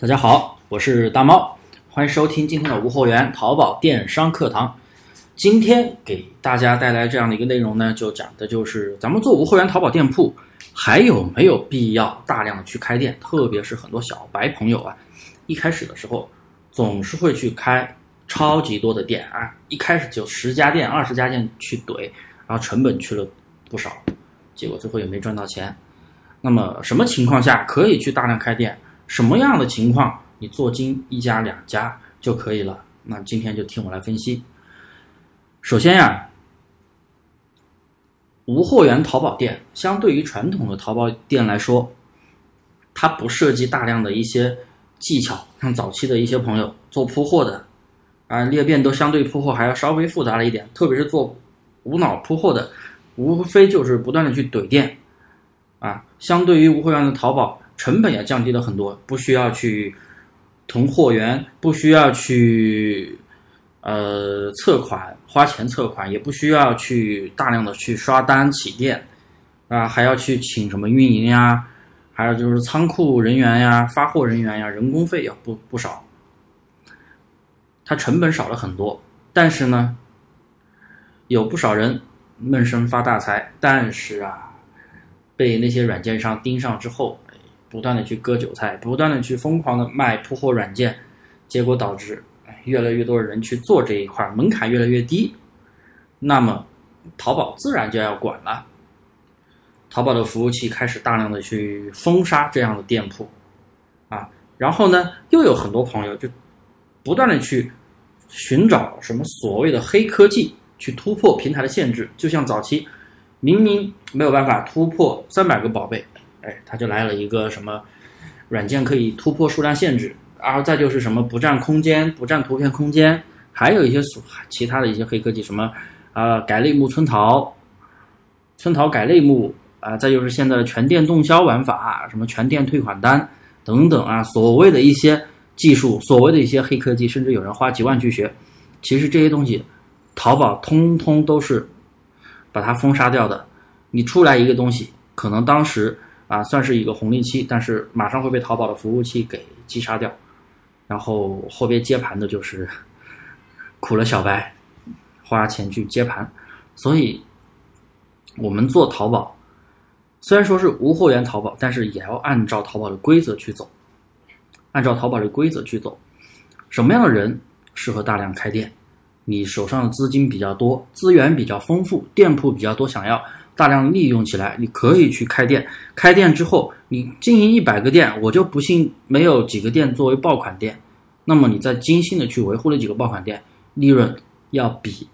大家好，我是大猫，欢迎收听今天的无货源淘宝电商课堂。今天给大家带来这样的一个内容呢，就讲的就是咱们做无货源淘宝店铺还有没有必要大量的去开店，特别是很多小白朋友啊，一开始的时候总是会去开超级多的店啊，一开始就十家店、二十家店去怼，然后成本去了不少，结果最后也没赚到钱。那么什么情况下可以去大量开店？什么样的情况你做精一家两家就可以了？那今天就听我来分析。首先呀，无货源淘宝店相对于传统的淘宝店来说，它不涉及大量的一些技巧，像早期的一些朋友做铺货的啊，裂变都相对铺货还要稍微复杂了一点，特别是做无脑铺货的，无非就是不断的去怼店啊，相对于无货源的淘宝。成本也降低了很多，不需要去囤货源，不需要去呃测款花钱测款，也不需要去大量的去刷单起店啊，还要去请什么运营呀，还有就是仓库人员呀、发货人员呀，人工费要不不少，它成本少了很多。但是呢，有不少人闷声发大财，但是啊，被那些软件商盯上之后。不断的去割韭菜，不断的去疯狂的卖铺货软件，结果导致越来越多的人去做这一块，门槛越来越低，那么淘宝自然就要管了。淘宝的服务器开始大量的去封杀这样的店铺，啊，然后呢，又有很多朋友就不断的去寻找什么所谓的黑科技去突破平台的限制，就像早期明明没有办法突破三百个宝贝。哎，他就来了一个什么软件可以突破数量限制，然后再就是什么不占空间、不占图片空间，还有一些其他的一些黑科技，什么啊改类目村淘、村淘改类目啊，再就是现在的全店动销玩法，什么全店退款单等等啊，所谓的一些技术，所谓的一些黑科技，甚至有人花几万去学，其实这些东西，淘宝通通都是把它封杀掉的。你出来一个东西，可能当时。啊，算是一个红利期，但是马上会被淘宝的服务器给击杀掉，然后后边接盘的就是 苦了小白，花钱去接盘，所以我们做淘宝，虽然说是无货源淘宝，但是也要按照淘宝的规则去走，按照淘宝的规则去走，什么样的人适合大量开店？你手上的资金比较多，资源比较丰富，店铺比较多，想要。大量利用起来，你可以去开店。开店之后，你经营一百个店，我就不信没有几个店作为爆款店。那么你再精心的去维护那几个爆款店，利润要比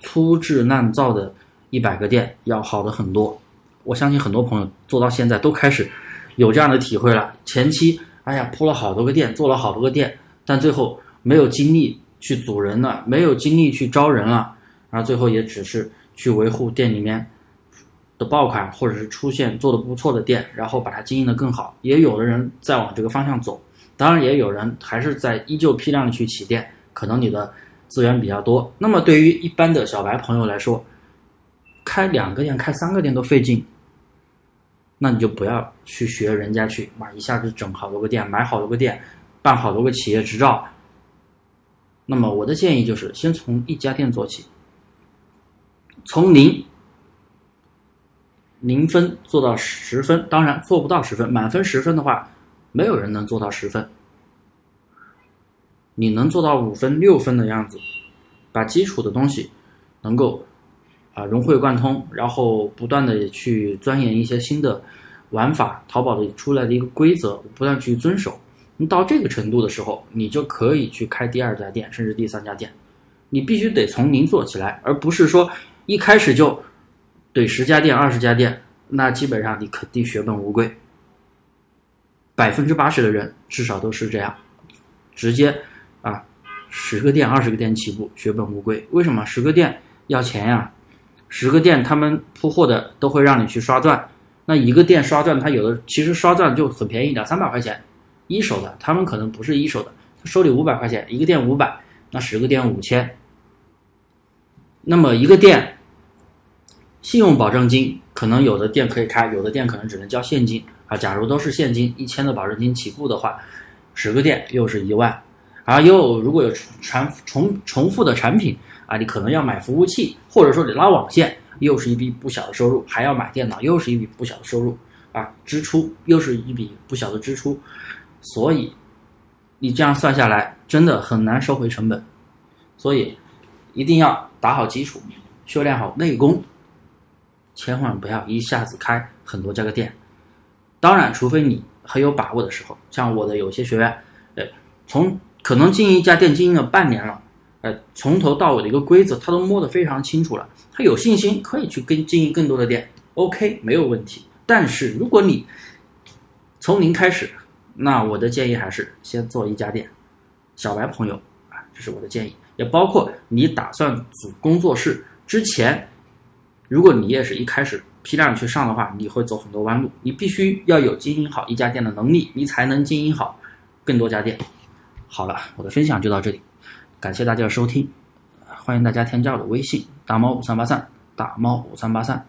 粗制滥造的一百个店要好的很多。我相信很多朋友做到现在都开始有这样的体会了。前期，哎呀，铺了好多个店，做了好多个店，但最后没有精力去组人了，没有精力去招人了，然后最后也只是。去维护店里面的爆款，或者是出现做的不错的店，然后把它经营的更好。也有的人在往这个方向走，当然也有人还是在依旧批量的去起店。可能你的资源比较多，那么对于一般的小白朋友来说，开两个店、开三个店都费劲，那你就不要去学人家去，哇，一下子整好多个店，买好多个店，办好多个企业执照。那么我的建议就是，先从一家店做起。从零零分做到十分，当然做不到十分。满分十分的话，没有人能做到十分。你能做到五分、六分的样子，把基础的东西能够啊融会贯通，然后不断的去钻研一些新的玩法，淘宝的出来的一个规则，不断去遵守。你到这个程度的时候，你就可以去开第二家店，甚至第三家店。你必须得从零做起来，而不是说。一开始就怼十家店、二十家店，那基本上你肯定血本无归。百分之八十的人至少都是这样，直接啊十个店、二十个店起步，血本无归。为什么？十个店要钱呀，十个店他们铺货的都会让你去刷钻，那一个店刷钻，他有的其实刷钻就很便宜，两三百块钱，一手的他们可能不是一手的，他收你五百块钱一个店五百，那十个店五千，那么一个店。信用保证金可能有的店可以开，有的店可能只能交现金。啊，假如都是现金一千的保证金起步的话，十个店又是一万，而又如果有传重重复的产品啊，你可能要买服务器，或者说你拉网线，又是一笔不小的收入，还要买电脑，又是一笔不小的收入啊，支出又是一笔不小的支出，所以你这样算下来，真的很难收回成本，所以一定要打好基础，修炼好内功，千万不要一下子开很多家个店。当然，除非你很有把握的时候，像我的有些学员，呃，从可能经营一家店经营了半年了，呃，从头到尾的一个规则他都摸得非常清楚了，他有信心可以去跟经营更多的店，OK，没有问题。但是如果你从零开始，那我的建议还是先做一家店，小白朋友啊，这是我的建议，也包括你打算组工作室之前，如果你也是一开始。批量去上的话，你会走很多弯路。你必须要有经营好一家店的能力，你才能经营好更多家店。好了，我的分享就到这里，感谢大家的收听，欢迎大家添加我的微信大猫五三八三大猫五三八三。